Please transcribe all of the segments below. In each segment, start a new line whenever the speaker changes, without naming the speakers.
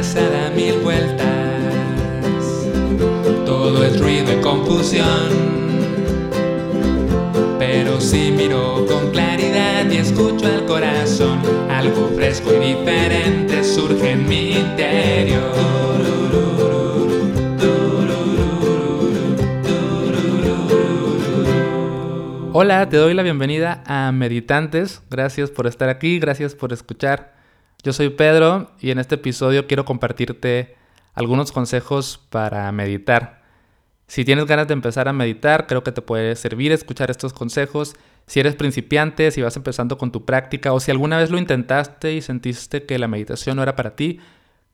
cabeza da mil vueltas. Todo es ruido y confusión. Pero si miro con claridad y escucho al corazón, algo fresco y diferente surge en mi interior.
Hola, te doy la bienvenida a Meditantes. Gracias por estar aquí, gracias por escuchar. Yo soy Pedro y en este episodio quiero compartirte algunos consejos para meditar. Si tienes ganas de empezar a meditar, creo que te puede servir escuchar estos consejos. Si eres principiante, si vas empezando con tu práctica o si alguna vez lo intentaste y sentiste que la meditación no era para ti,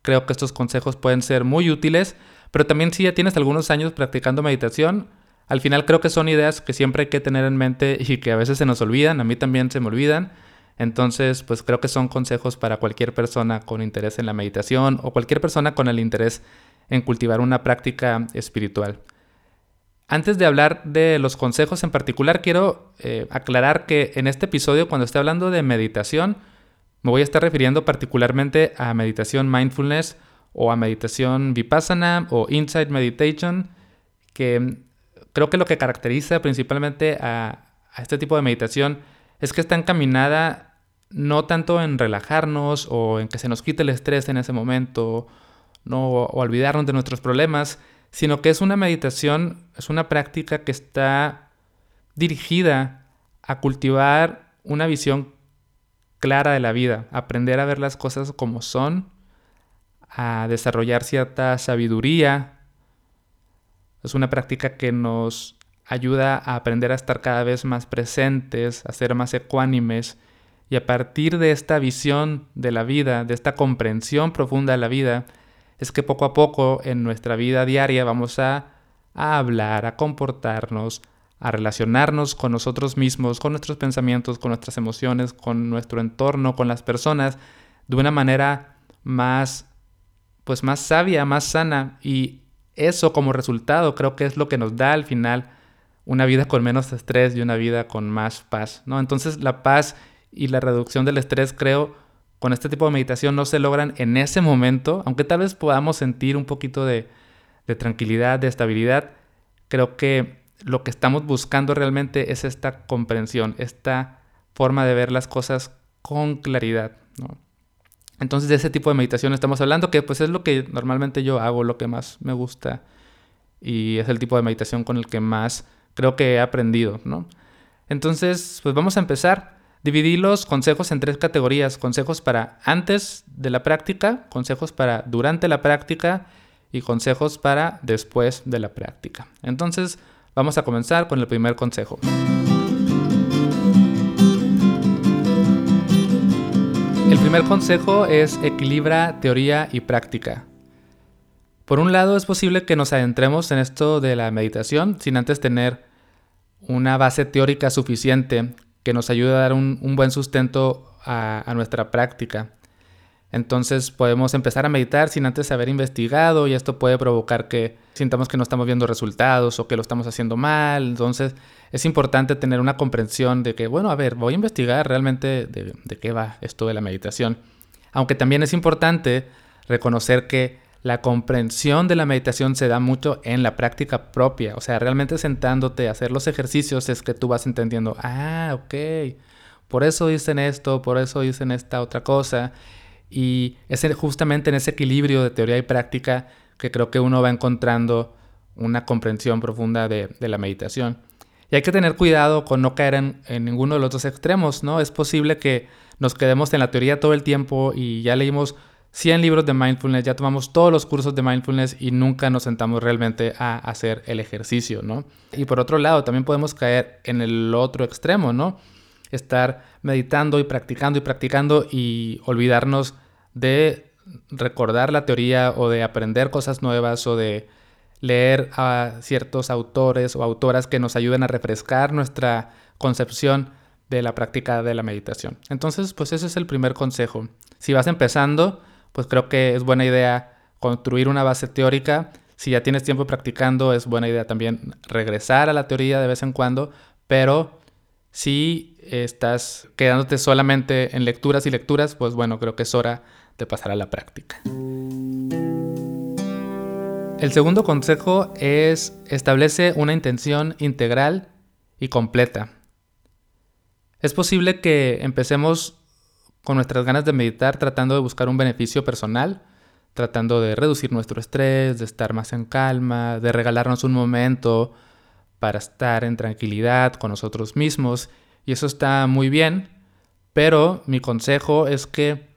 creo que estos consejos pueden ser muy útiles. Pero también si ya tienes algunos años practicando meditación, al final creo que son ideas que siempre hay que tener en mente y que a veces se nos olvidan, a mí también se me olvidan. Entonces, pues creo que son consejos para cualquier persona con interés en la meditación o cualquier persona con el interés en cultivar una práctica espiritual. Antes de hablar de los consejos en particular, quiero eh, aclarar que en este episodio, cuando esté hablando de meditación, me voy a estar refiriendo particularmente a meditación mindfulness o a meditación vipassana o insight meditation, que Creo que lo que caracteriza principalmente a, este tipo de meditación es que está encaminada no tanto en relajarnos o en que se nos quite el estrés en ese momento no, o olvidarnos de nuestros problemas, sino que es una meditación, es una práctica que está dirigida a cultivar una visión clara de la vida, aprender a ver las cosas como son, a desarrollar cierta sabiduría. Es una práctica que nos ayuda a aprender a estar cada vez más presentes, a ser más ecuánimes. Y a partir de esta visión de la vida, de esta comprensión profunda de la vida, es que poco a poco en nuestra vida diaria vamos a, a hablar, a comportarnos, a relacionarnos con nosotros mismos, con nuestros pensamientos, con nuestras emociones, con nuestro entorno, con las personas, de una manera más, pues más sabia, más sana. Y eso como resultado creo que es lo que nos da al final una vida con menos estrés y una vida con más paz, ¿no? Entonces la paz y la reducción del estrés creo con este tipo de meditación no se logran en ese momento, aunque tal vez podamos sentir un poquito de, de tranquilidad, de estabilidad, creo que lo que estamos buscando realmente es esta comprensión, esta forma de ver las cosas con claridad, ¿no? Entonces de ese tipo de meditación estamos hablando, que pues es lo que normalmente yo hago, lo que más me gusta y es el tipo de meditación con el que más creo que he aprendido, ¿no? Entonces, pues vamos a empezar. Dividí los consejos en tres categorías, consejos para antes de la práctica, consejos para durante la práctica y consejos para después de la práctica. Entonces, vamos a comenzar con el primer consejo. El primer consejo es equilibra teoría y práctica. Por un lado, es posible que nos adentremos en esto de la meditación sin antes tener una base teórica suficiente que nos ayude a dar un, buen sustento a nuestra práctica. Entonces podemos empezar a meditar sin antes haber investigado y esto puede provocar que sintamos que no estamos viendo resultados o que lo estamos haciendo mal. Entonces es importante tener una comprensión de que, bueno, a ver, voy a investigar realmente de, qué va esto de la meditación. Aunque también es importante reconocer que la comprensión de la meditación se da mucho en la práctica propia. O sea, realmente sentándote a hacer los ejercicios es que tú vas entendiendo, ah, ok, por eso dicen esto, por eso dicen esta otra cosa. Y es justamente en ese equilibrio de teoría y práctica que creo que uno va encontrando una comprensión profunda de, la meditación. Y hay que tener cuidado con no caer en, en, ninguno de los dos extremos, ¿no? Es posible que nos quedemos en la teoría todo el tiempo y ya leímos 100 libros de mindfulness, ya tomamos todos los cursos de mindfulness y nunca nos sentamos realmente a hacer el ejercicio, ¿no? Y por otro lado, también podemos caer en el otro extremo, ¿no? estar meditando y practicando y practicando y olvidarnos de recordar la teoría o de aprender cosas nuevas o de leer a ciertos autores o autoras que nos ayuden a refrescar nuestra concepción de la práctica de la meditación. Entonces, pues ese es el primer consejo. Si vas empezando, pues creo que es buena idea construir una base teórica. Si ya tienes tiempo practicando, es buena idea también regresar a la teoría de vez en cuando, pero si estás quedándote solamente en lecturas y lecturas, pues bueno, creo que es hora de pasar a la práctica. El segundo consejo es establece una intención integral y completa. Es posible que empecemos con nuestras ganas de meditar tratando de buscar un beneficio personal, tratando de reducir nuestro estrés, de estar más en calma, de regalarnos un momento para estar en tranquilidad con nosotros mismos. Y eso está muy bien, pero mi consejo es que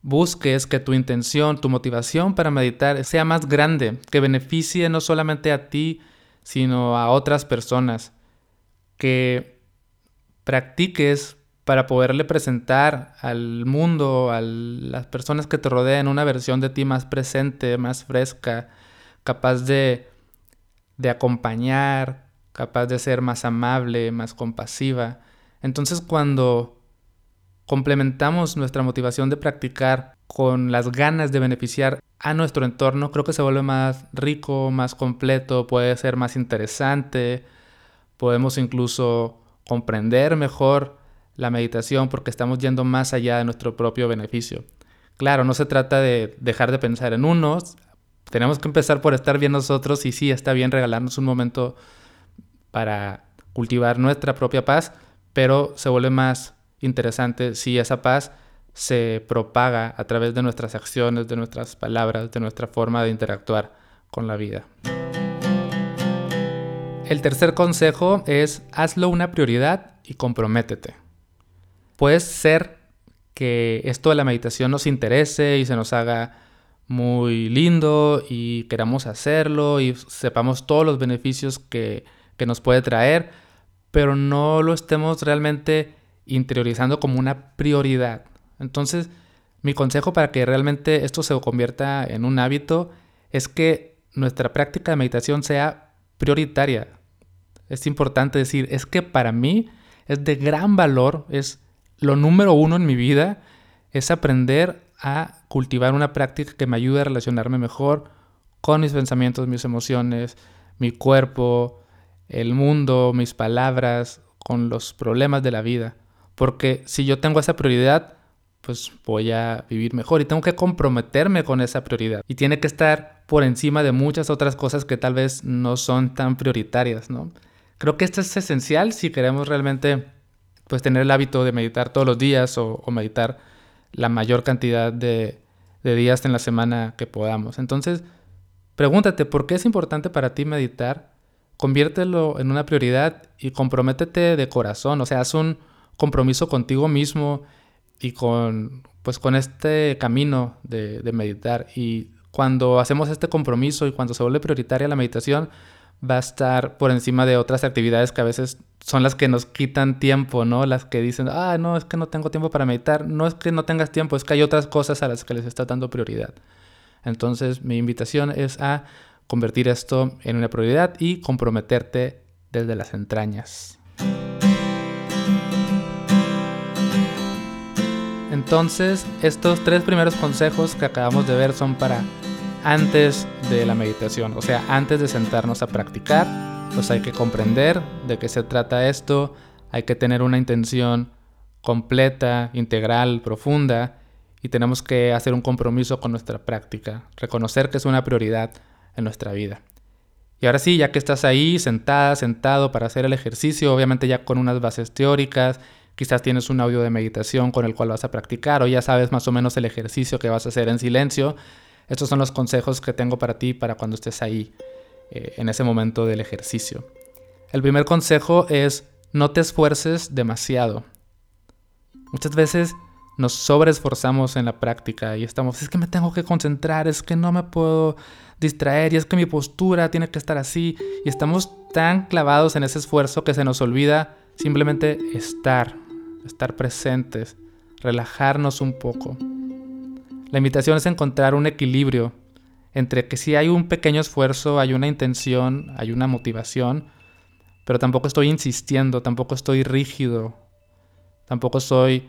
busques que tu intención, tu motivación para meditar sea más grande, que beneficie no solamente a ti, sino a otras personas. Que practiques para poderle presentar al mundo, a las personas que te rodean, una versión de ti más presente, más fresca, capaz de, de acompañar, capaz de ser más amable, más compasiva. Entonces cuando complementamos nuestra motivación de practicar con las ganas de beneficiar a nuestro entorno, creo que se vuelve más rico, más completo, puede ser más interesante, podemos incluso comprender mejor la meditación porque estamos yendo más allá de nuestro propio beneficio. Claro, no se trata de dejar de pensar en unos, tenemos que empezar por estar bien nosotros y sí, está bien regalarnos un momento para cultivar nuestra propia paz, pero se vuelve más interesante si esa paz se propaga a través de nuestras acciones, de nuestras palabras, de nuestra forma de interactuar con la vida. El tercer consejo es hazlo una prioridad y comprométete. Puede ser que esto de la meditación nos interese y se nos haga muy lindo y queramos hacerlo y sepamos todos los beneficios que, que nos puede traer, pero no lo estemos realmente interiorizando como una prioridad. Entonces, mi consejo para que realmente esto se convierta en un hábito es que nuestra práctica de meditación sea prioritaria. Es importante decir, es que para mí es de gran valor, es lo número uno en mi vida, es aprender a cultivar una práctica que me ayude a relacionarme mejor con mis pensamientos, mis emociones, mi cuerpo, el mundo, mis palabras, con los problemas de la vida. Porque si yo tengo esa prioridad, pues voy a vivir mejor y tengo que comprometerme con esa prioridad. Y tiene que estar por encima de muchas otras cosas que tal vez no son tan prioritarias, ¿no? Creo que esto es esencial si queremos realmente pues tener el hábito de meditar todos los días o, meditar la mayor cantidad de, de días en la semana que podamos. Entonces, pregúntate, ¿por qué es importante para ti meditar? Conviértelo en una prioridad y comprométete de corazón. O sea, haz un, compromiso contigo mismo y con, pues, con este camino de, meditar. Y cuando hacemos este compromiso y cuando se vuelve prioritaria la meditación, va a estar por encima de otras actividades que a veces son las que nos quitan tiempo, ¿no? Las que dicen, ah, no, es que no tengo tiempo para meditar. No es que no tengas tiempo, es que hay otras cosas a las que les está dando prioridad. Entonces, mi invitación es a convertir esto en una prioridad y comprometerte desde las entrañas. Entonces, estos tres primeros consejos que acabamos de ver son para antes de la meditación, o sea, antes de sentarnos a practicar, pues hay que comprender de qué se trata esto, hay que tener una intención completa, integral, profunda, y tenemos que hacer un compromiso con nuestra práctica, reconocer que es una prioridad en nuestra vida. Y ahora sí, ya que estás ahí sentada, sentado para hacer el ejercicio, obviamente ya con unas bases teóricas Quizás tienes un audio de meditación con el cual vas a practicar o ya sabes más o menos el ejercicio que vas a hacer en silencio. Estos son los consejos que tengo para ti para cuando estés ahí eh, en ese momento del ejercicio. El primer consejo es no te esfuerces demasiado. Muchas veces nos sobreesforzamos en la práctica y estamos, es que me tengo que concentrar, es que no me puedo distraer y es que mi postura tiene que estar así y estamos tan clavados en ese esfuerzo que se nos olvida simplemente estar, estar presentes, relajarnos un poco. La invitación es encontrar un equilibrio entre que si hay un pequeño esfuerzo, hay una intención, hay una motivación, pero tampoco estoy insistiendo, tampoco estoy rígido, tampoco soy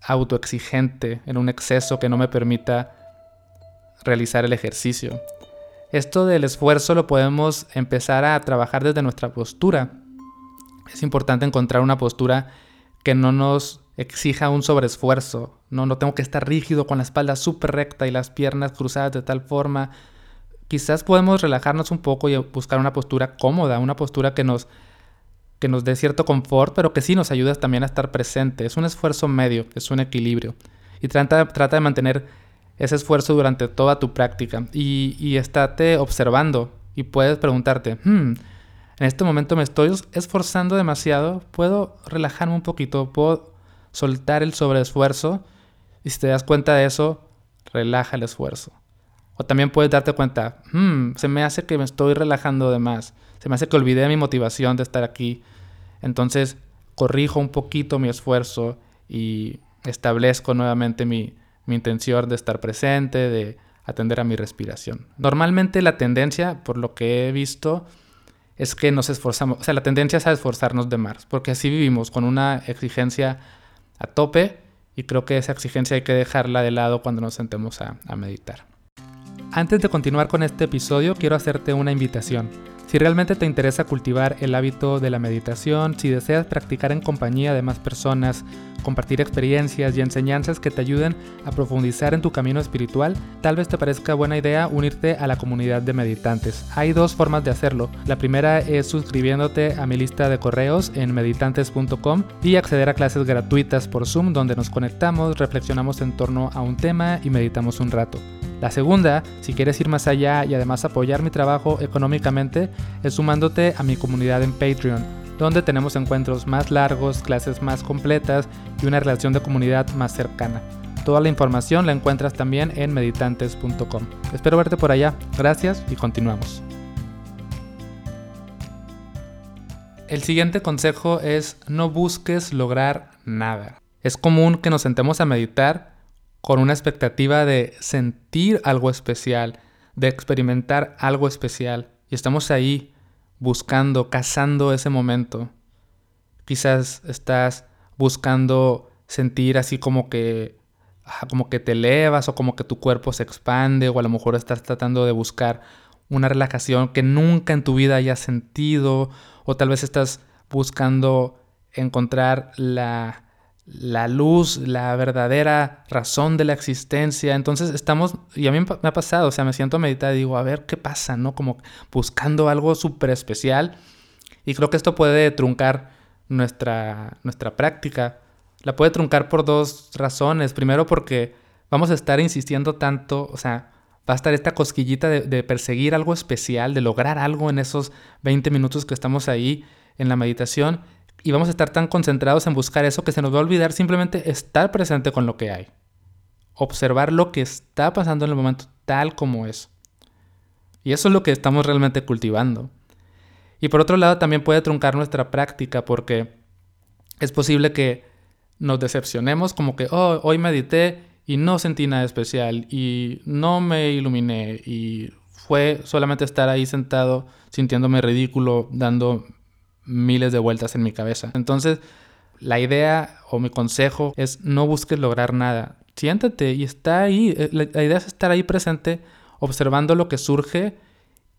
autoexigente en un exceso que no me permita realizar el ejercicio. Esto del esfuerzo lo podemos empezar a trabajar desde nuestra postura. Es importante encontrar una postura que no nos exija un sobreesfuerzo. No, no tengo que estar rígido con la espalda súper recta y las piernas cruzadas de tal forma quizás podemos relajarnos un poco y buscar una postura cómoda, una postura que nos, que nos dé cierto confort, pero que sí nos ayuda también a estar presente. Es un esfuerzo medio, es un equilibrio. Y trata, trata de mantener ese esfuerzo durante toda tu práctica y, y estate observando y puedes preguntarte, hmm, en este momento me estoy esforzando demasiado, puedo relajarme un poquito, puedo soltar el sobreesfuerzo y si te das cuenta de eso, relaja el esfuerzo. O también puedes darte cuenta, hmm, se me hace que me estoy relajando de más, se me hace que olvidé mi motivación de estar aquí. Entonces corrijo un poquito mi esfuerzo y establezco nuevamente mi, mi intención de estar presente, de atender a mi respiración. Normalmente la tendencia, por lo que he visto, es que nos esforzamos, o sea, la tendencia es a esforzarnos de más, porque así vivimos con una exigencia a tope y creo que esa exigencia hay que dejarla de lado cuando nos sentemos a, meditar. Antes de continuar con este episodio, quiero hacerte una invitación. Si realmente te interesa cultivar el hábito de la meditación, si deseas practicar en compañía de más personas, compartir experiencias y enseñanzas que te ayuden a profundizar en tu camino espiritual, tal vez te parezca buena idea unirte a la comunidad de meditantes. Hay dos formas de hacerlo. La primera es suscribiéndote a mi lista de correos en meditantes.com y acceder a clases gratuitas por Zoom donde nos conectamos, reflexionamos en torno a un tema y meditamos un rato. La segunda, si quieres ir más allá y además apoyar mi trabajo económicamente, es sumándote a mi comunidad en Patreon, donde tenemos encuentros más largos, clases más completas y una relación de comunidad más cercana. Toda la información la encuentras también en meditantes.com. Espero verte por allá. Gracias y continuamos. El siguiente consejo es no busques lograr nada. Es común que nos sentemos a meditar con una expectativa de sentir algo especial, de experimentar algo especial. Y estamos ahí buscando, cazando ese momento. Quizás estás buscando sentir así como que como que te elevas o como que tu cuerpo se expande o a lo mejor estás tratando de buscar una relajación que nunca en tu vida hayas sentido o tal vez estás buscando encontrar la la luz, la verdadera razón de la existencia. Entonces estamos, y a mí me ha pasado, o sea, me siento a meditar y digo, a ver qué pasa, ¿no? Como buscando algo súper especial. Y creo que esto puede truncar nuestra, nuestra práctica. La puede truncar por dos razones. Primero porque vamos a estar insistiendo tanto, o sea, va a estar esta cosquillita de, de perseguir algo especial, de lograr algo en esos 20 minutos que estamos ahí en la meditación y vamos a estar tan concentrados en buscar eso que se nos va a olvidar simplemente estar presente con lo que hay. Observar lo que está pasando en el momento tal como es. Y eso es lo que estamos realmente cultivando. Y por otro lado también puede truncar nuestra práctica porque es posible que nos decepcionemos como que, oh, hoy medité y no sentí nada especial y no me iluminé y fue solamente estar ahí sentado sintiéndome ridículo, dando miles de vueltas en mi cabeza. Entonces, la idea o mi consejo es no busques lograr nada. Siéntate y está ahí. Eh, la, idea es estar ahí presente, observando lo que surge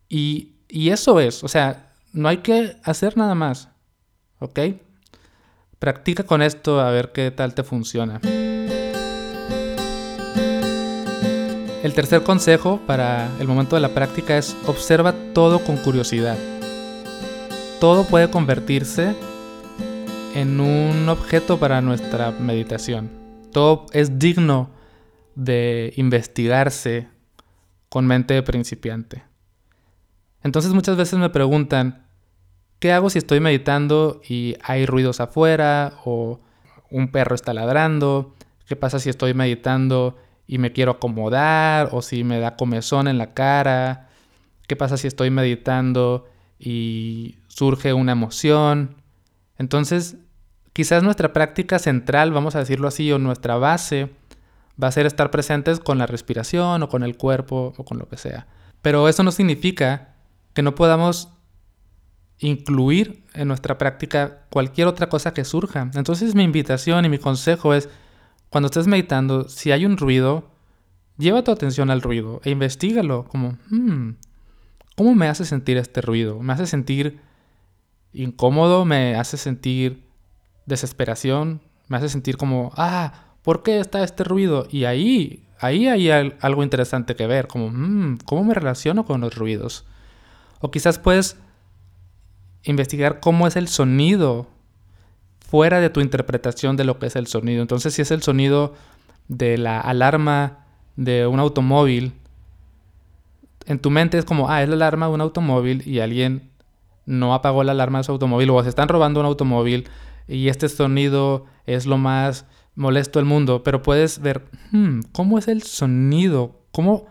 y, y eso es. O sea, no hay que hacer nada más. ¿Ok? Practica con esto a ver qué tal te funciona. El tercer consejo para el momento de la práctica es observa todo con curiosidad todo puede convertirse en un objeto para nuestra meditación. Todo es digno de investigarse con mente de principiante. Entonces muchas veces me preguntan, ¿qué hago si estoy meditando y hay ruidos afuera o un perro está ladrando? ¿Qué pasa si estoy meditando y me quiero acomodar o si me da comezón en la cara? ¿Qué pasa si estoy meditando y surge una emoción. Entonces, quizás nuestra práctica central, vamos a decirlo así, o nuestra base, va a ser estar presentes con la respiración o con el cuerpo o con lo que sea. Pero eso no significa que no podamos incluir en nuestra práctica cualquier otra cosa que surja. Entonces mi invitación y mi consejo es, cuando estés meditando, si hay un ruido, lleva tu atención al ruido e investigalo como, hmm, ¿Cómo me hace sentir este ruido? ¿Me hace sentir incómodo? ¿Me hace sentir desesperación? ¿Me hace sentir como, ah, ¿por qué está este ruido? Y ahí ahí hay algo interesante que ver, como, mm, ¿cómo me relaciono con los ruidos? O quizás puedes investigar cómo es el sonido fuera de tu interpretación de lo que es el sonido. Entonces, si es el sonido de la alarma de un automóvil, en tu mente es como, ah, es la alarma de un automóvil y alguien no apagó la alarma de su automóvil o se están robando un automóvil y este sonido es lo más molesto del mundo, pero puedes ver, hmm, ¿cómo es el sonido? ¿Cómo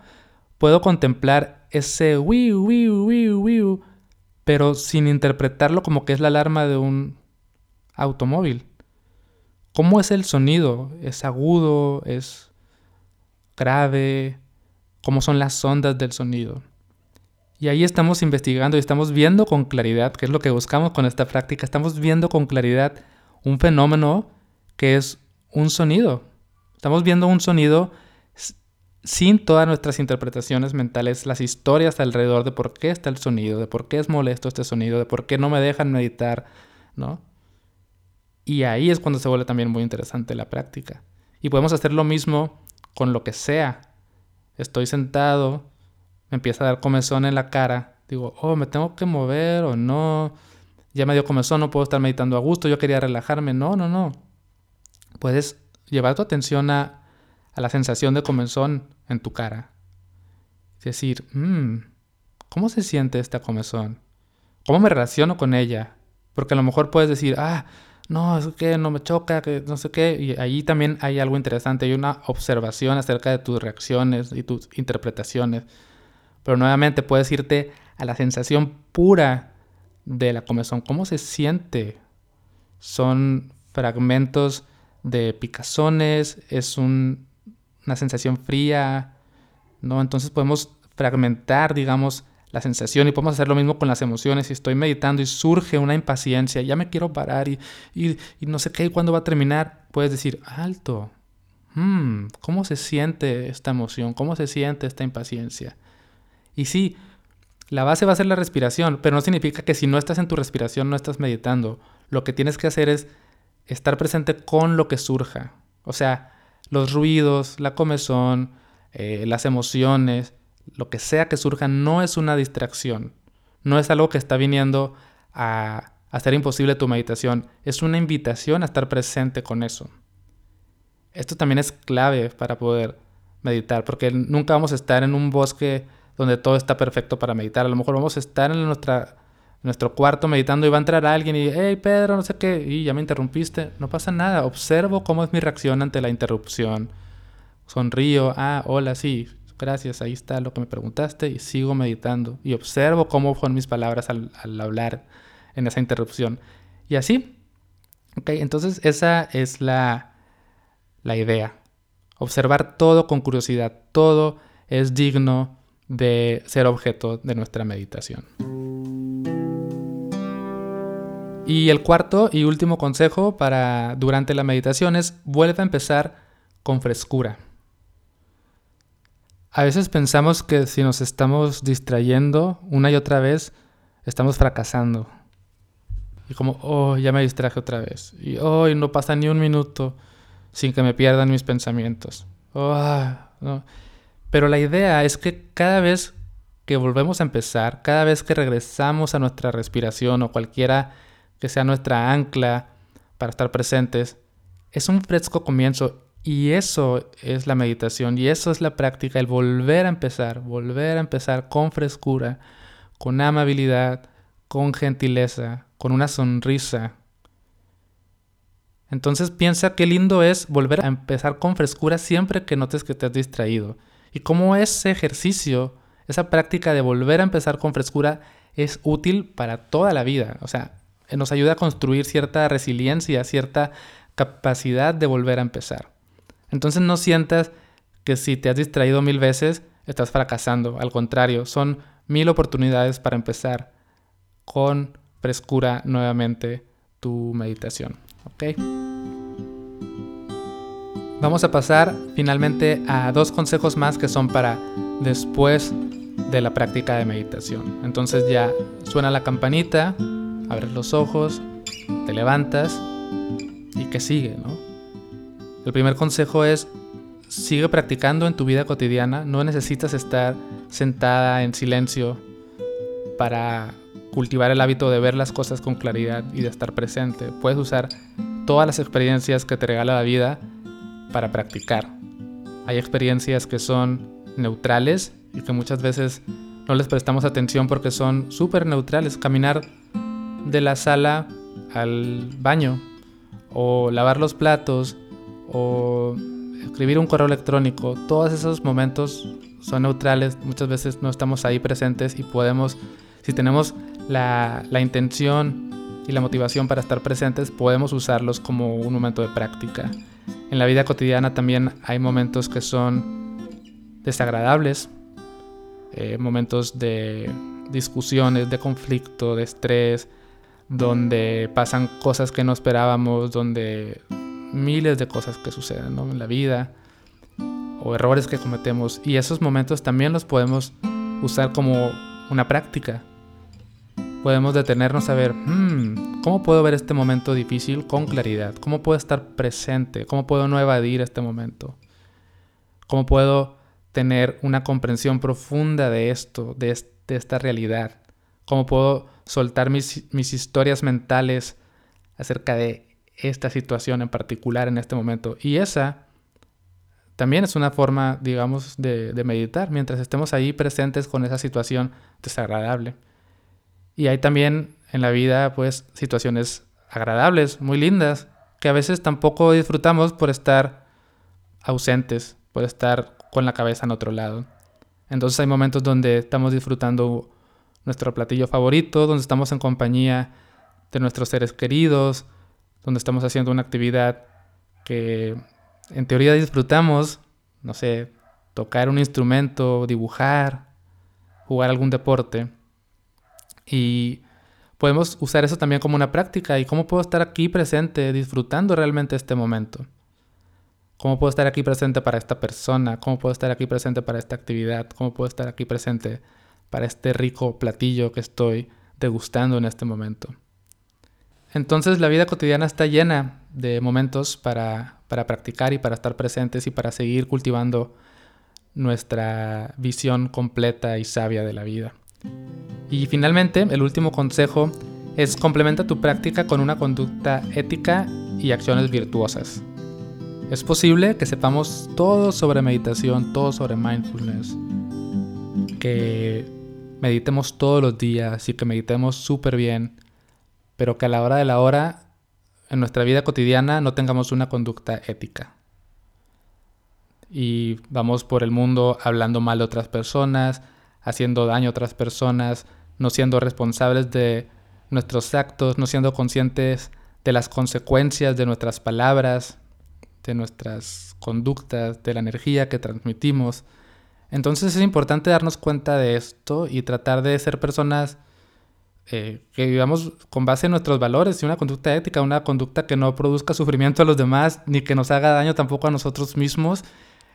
puedo contemplar ese wiu, wiu, wiu, wiu, pero sin interpretarlo como que es la alarma de un automóvil. ¿Cómo es el sonido? ¿Es agudo? ¿Es grave? ¿Cómo son las ondas del sonido? Y ahí estamos investigando y estamos viendo con claridad, que es lo que buscamos con esta práctica, estamos viendo con claridad un fenómeno que es un sonido. Estamos viendo un sonido sin todas nuestras interpretaciones mentales, las historias alrededor de por qué está el sonido, de por qué es molesto este sonido, de por qué no me dejan meditar, ¿no? Y ahí es cuando se vuelve también muy interesante la práctica. Y podemos hacer lo mismo con lo que sea. Estoy sentado, me empieza a dar comezón en la cara. Digo, oh, me tengo que mover o no. Ya me dio comezón, no puedo estar meditando a gusto. Yo quería relajarme. No, no, no. Puedes llevar tu atención a, la sensación de comezón en tu cara. Es decir, mmm, ¿cómo se siente esta comezón? ¿Cómo me relaciono con ella? Porque a lo mejor puedes decir, ah, no, es que no me choca, que no sé qué. Y ahí también hay algo interesante, hay una observación acerca de tus reacciones y tus interpretaciones. Pero nuevamente puedes irte a la sensación pura de la comezón. ¿Cómo se siente? Son fragmentos de picazones, es una sensación fría, ¿no? Entonces podemos fragmentar, digamos, la sensación y podemos hacer lo mismo con las emociones. Si estoy meditando y surge una impaciencia, ya me quiero parar y, no sé qué, cuándo va a terminar, puedes decir, alto, hmm, ¿cómo se siente esta emoción? ¿Cómo se siente esta impaciencia? Y sí, la base va a ser la respiración, pero no significa que si no estás en tu respiración no estás meditando. Lo que tienes que hacer es estar presente con lo que surja. O sea, los ruidos, la comezón, eh, las emociones, lo que sea que surja no es una distracción, no es algo que está viniendo a hacer imposible tu meditación, es una invitación a estar presente con eso. Esto también es clave para poder meditar, porque nunca vamos a estar en un bosque donde todo está perfecto para meditar. A lo mejor vamos a estar en nuestra, nuestro cuarto meditando y va a entrar alguien y, hey Pedro, no sé qué, y ya me interrumpiste. No pasa nada, observo cómo es mi reacción ante la interrupción. Sonrío, ah, hola, sí, gracias, ahí está lo que me preguntaste y sigo meditando y observo cómo fueron mis palabras al, hablar en esa interrupción. Y así, ok, entonces esa es la, la idea. Observar todo con curiosidad, todo es digno de ser objeto de nuestra meditación. Y el cuarto y último consejo para durante la meditación es vuelve a empezar con frescura. A veces pensamos que si nos estamos distrayendo una y otra vez, estamos fracasando. Y como, oh, ya me distraje otra vez. Y hoy no pasa ni un minuto sin que me pierdan mis pensamientos. Oh, Pero la idea es que cada vez que volvemos a empezar, cada vez que regresamos a nuestra respiración o cualquiera que sea nuestra ancla para estar presentes, es un fresco comienzo y eso es la meditación y eso es la práctica, el volver a empezar, volver a empezar con frescura, con amabilidad, con gentileza, con una sonrisa. Entonces piensa qué lindo es volver a empezar con frescura siempre que notes que te has distraído. Y cómo ese ejercicio, esa práctica de volver a empezar con frescura es útil para toda la vida. O sea, nos ayuda a construir cierta resiliencia, cierta capacidad de volver a empezar. Entonces no sientas que si te has distraído mil veces, estás fracasando. Al contrario, son mil oportunidades para empezar con frescura nuevamente tu meditación. ¿Ok? Vamos a pasar finalmente a dos consejos más que son para después de la práctica de meditación. Entonces ya suena la campanita, abres los ojos, te levantas y que sigue, ¿no? El primer consejo es sigue practicando en tu vida cotidiana. No necesitas estar sentada en silencio para cultivar el hábito de ver las cosas con claridad y de estar presente. Puedes usar todas las experiencias que te regala la vida para practicar. Hay experiencias que son neutrales y que muchas veces no les prestamos atención porque son súper neutrales. Caminar de la sala al baño o lavar los platos o escribir un correo electrónico, todos esos momentos son neutrales, muchas veces no estamos ahí presentes y podemos, si tenemos la, la intención y la motivación para estar presentes, podemos usarlos como un momento de práctica. En la vida cotidiana también hay momentos que son desagradables, eh, momentos de discusiones, de conflicto, de estrés, donde pasan cosas que no esperábamos, donde miles de cosas que suceden en la vida o errores que cometemos y esos momentos también los podemos usar como una práctica. Podemos detenernos a ver, hmm, ¿cómo puedo ver este momento difícil con claridad? ¿Cómo puedo estar presente? ¿Cómo puedo no evadir este momento? ¿Cómo puedo tener una comprensión profunda de esto, de, esta realidad? ¿Cómo puedo soltar mis, historias mentales acerca de esta situación en particular en este momento? Y esa también es una forma, digamos, de, de meditar mientras estemos ahí presentes con esa situación desagradable. Y hay también en la vida, pues, situaciones agradables, muy lindas, que a veces tampoco disfrutamos por estar ausentes, por estar con la cabeza en otro lado. Entonces hay momentos donde estamos disfrutando nuestro platillo favorito, donde estamos en compañía de nuestros seres queridos, donde estamos haciendo una actividad que en teoría disfrutamos, no sé, tocar un instrumento, dibujar, jugar algún deporte. Y podemos usar eso también como una práctica y cómo puedo estar aquí presente disfrutando realmente este momento. ¿Cómo puedo estar aquí presente para esta persona? ¿Cómo puedo estar aquí presente para esta actividad? ¿Cómo puedo estar aquí presente para este rico platillo que estoy degustando en este momento? Entonces la vida cotidiana está llena de momentos para, para practicar y para estar presentes y para seguir cultivando nuestra visión completa y sabia de la vida. Y finalmente, el último consejo es complementa tu práctica con una conducta ética y acciones virtuosas. Es posible que sepamos todo sobre meditación, todo sobre mindfulness, que meditemos todos los días y que meditemos súper bien, pero que a la hora de la hora, en nuestra vida cotidiana, no tengamos una conducta ética. Y vamos por el mundo hablando mal de otras personas, haciendo daño a otras personas, no siendo responsables de nuestros actos, no siendo conscientes de las consecuencias de nuestras palabras, de nuestras conductas, de la energía que transmitimos. Entonces es importante darnos cuenta de esto y tratar de ser personas eh, que vivamos con base en nuestros valores y una conducta ética, una conducta que no produzca sufrimiento a los demás ni que nos haga daño tampoco a nosotros mismos.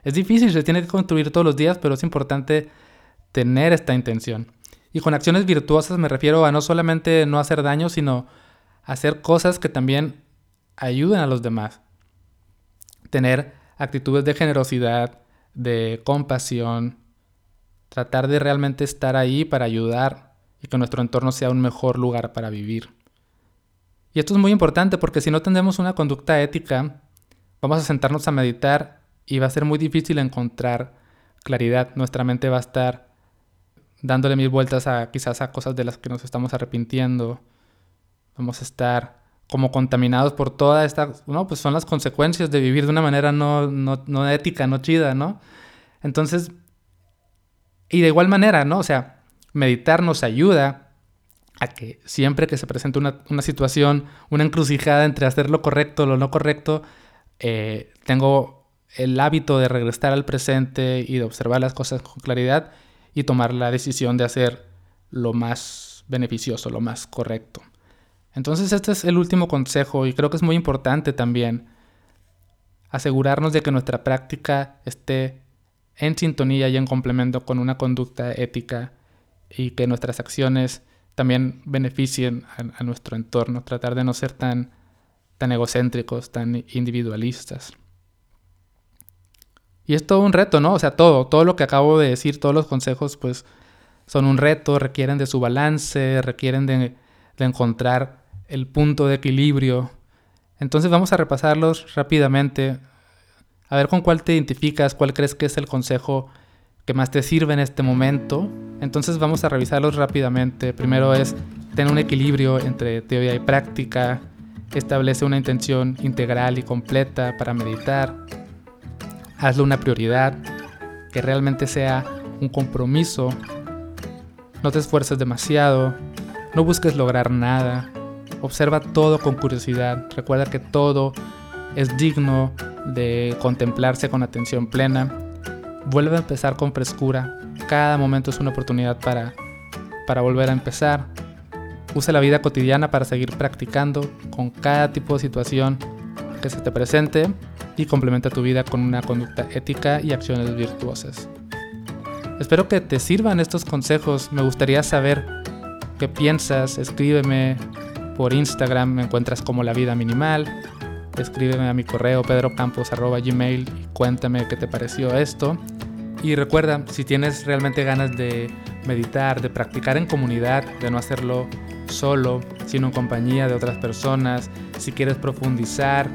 Es difícil, se tiene que construir todos los días, pero es importante tener esta intención. Y con acciones virtuosas me refiero a no solamente no hacer daño, sino hacer cosas que también ayuden a los demás tener actitudes de generosidad, de compasión, tratar de realmente estar ahí para ayudar y que nuestro entorno sea un mejor lugar para vivir. Y esto es muy importante porque si no tenemos una conducta ética, vamos a sentarnos a meditar y va a ser muy difícil encontrar claridad. Nuestra mente va a estar dándole mil vueltas a quizás a cosas de las que nos estamos arrepintiendo. Vamos a estar como contaminados por toda esta, no, pues son las consecuencias de vivir de una manera no, no, ética, no chida, ¿no? Entonces, y de igual manera, ¿no? O sea, meditar nos ayuda a que siempre que se presente una, situación, una encrucijada entre hacer lo correcto lo no correcto, eh, tengo el hábito de regresar al presente y de observar las cosas con claridad y tomar la decisión de hacer lo más beneficioso, lo más correcto. Entonces este es el último consejo y creo que es muy importante también asegurarnos de que nuestra práctica esté en sintonía y en complemento con una conducta ética y que nuestras acciones también beneficien a, nuestro entorno, tratar de no ser tan, tan egocéntricos, tan individualistas. Y es todo un reto, ¿no? O sea, todo, todo lo que acabo de decir, todos los consejos, pues son un reto, requieren de su balance, requieren de, de encontrar el punto de equilibrio. Entonces vamos a repasarlos rápidamente, a ver con cuál te identificas, cuál crees que es el consejo que más te sirve en este momento. Entonces vamos a revisarlos rápidamente. Primero es tener un equilibrio entre teoría y práctica, establece una intención integral y completa para meditar, hazlo una prioridad, que realmente sea un compromiso, no te esfuerces demasiado, no busques lograr nada, observa todo con curiosidad, recuerda que todo es digno de contemplarse con atención plena, vuelve a empezar con frescura, cada momento es una oportunidad para, para volver a empezar, Usa la vida cotidiana para seguir practicando con cada tipo de situación que se te presente y complementa tu vida con una conducta ética y acciones virtuosas. Espero que te sirvan estos consejos. Me gustaría saber qué piensas. Escríbeme por Instagram, me encuentras como La Vida Minimal. Escríbeme a mi correo pedrocampos.gmail y cuéntame qué te pareció esto. Y recuerda, si tienes realmente ganas de meditar, de practicar en comunidad, de no hacerlo solo, sino en compañía de otras personas, si quieres profundizar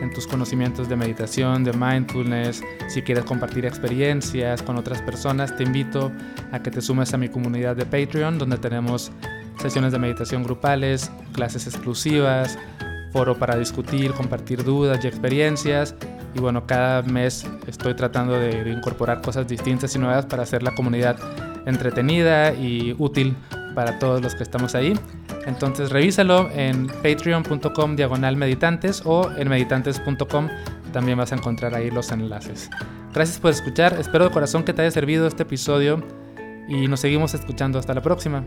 en tus conocimientos de meditación, de mindfulness, si quieres compartir experiencias con otras personas, te invito a que te sumes a mi comunidad de Patreon, donde tenemos sesiones de meditación grupales, clases exclusivas, foro para discutir, compartir dudas y experiencias. Y bueno, cada mes estoy tratando de, incorporar cosas distintas y nuevas para hacer la comunidad entretenida y útil para todos los que estamos ahí. Entonces revísalo en patreon.com diagonal meditantes o en meditantes.com también vas a encontrar ahí los enlaces. Gracias por escuchar, espero de corazón que te haya servido este episodio y nos seguimos escuchando hasta la próxima.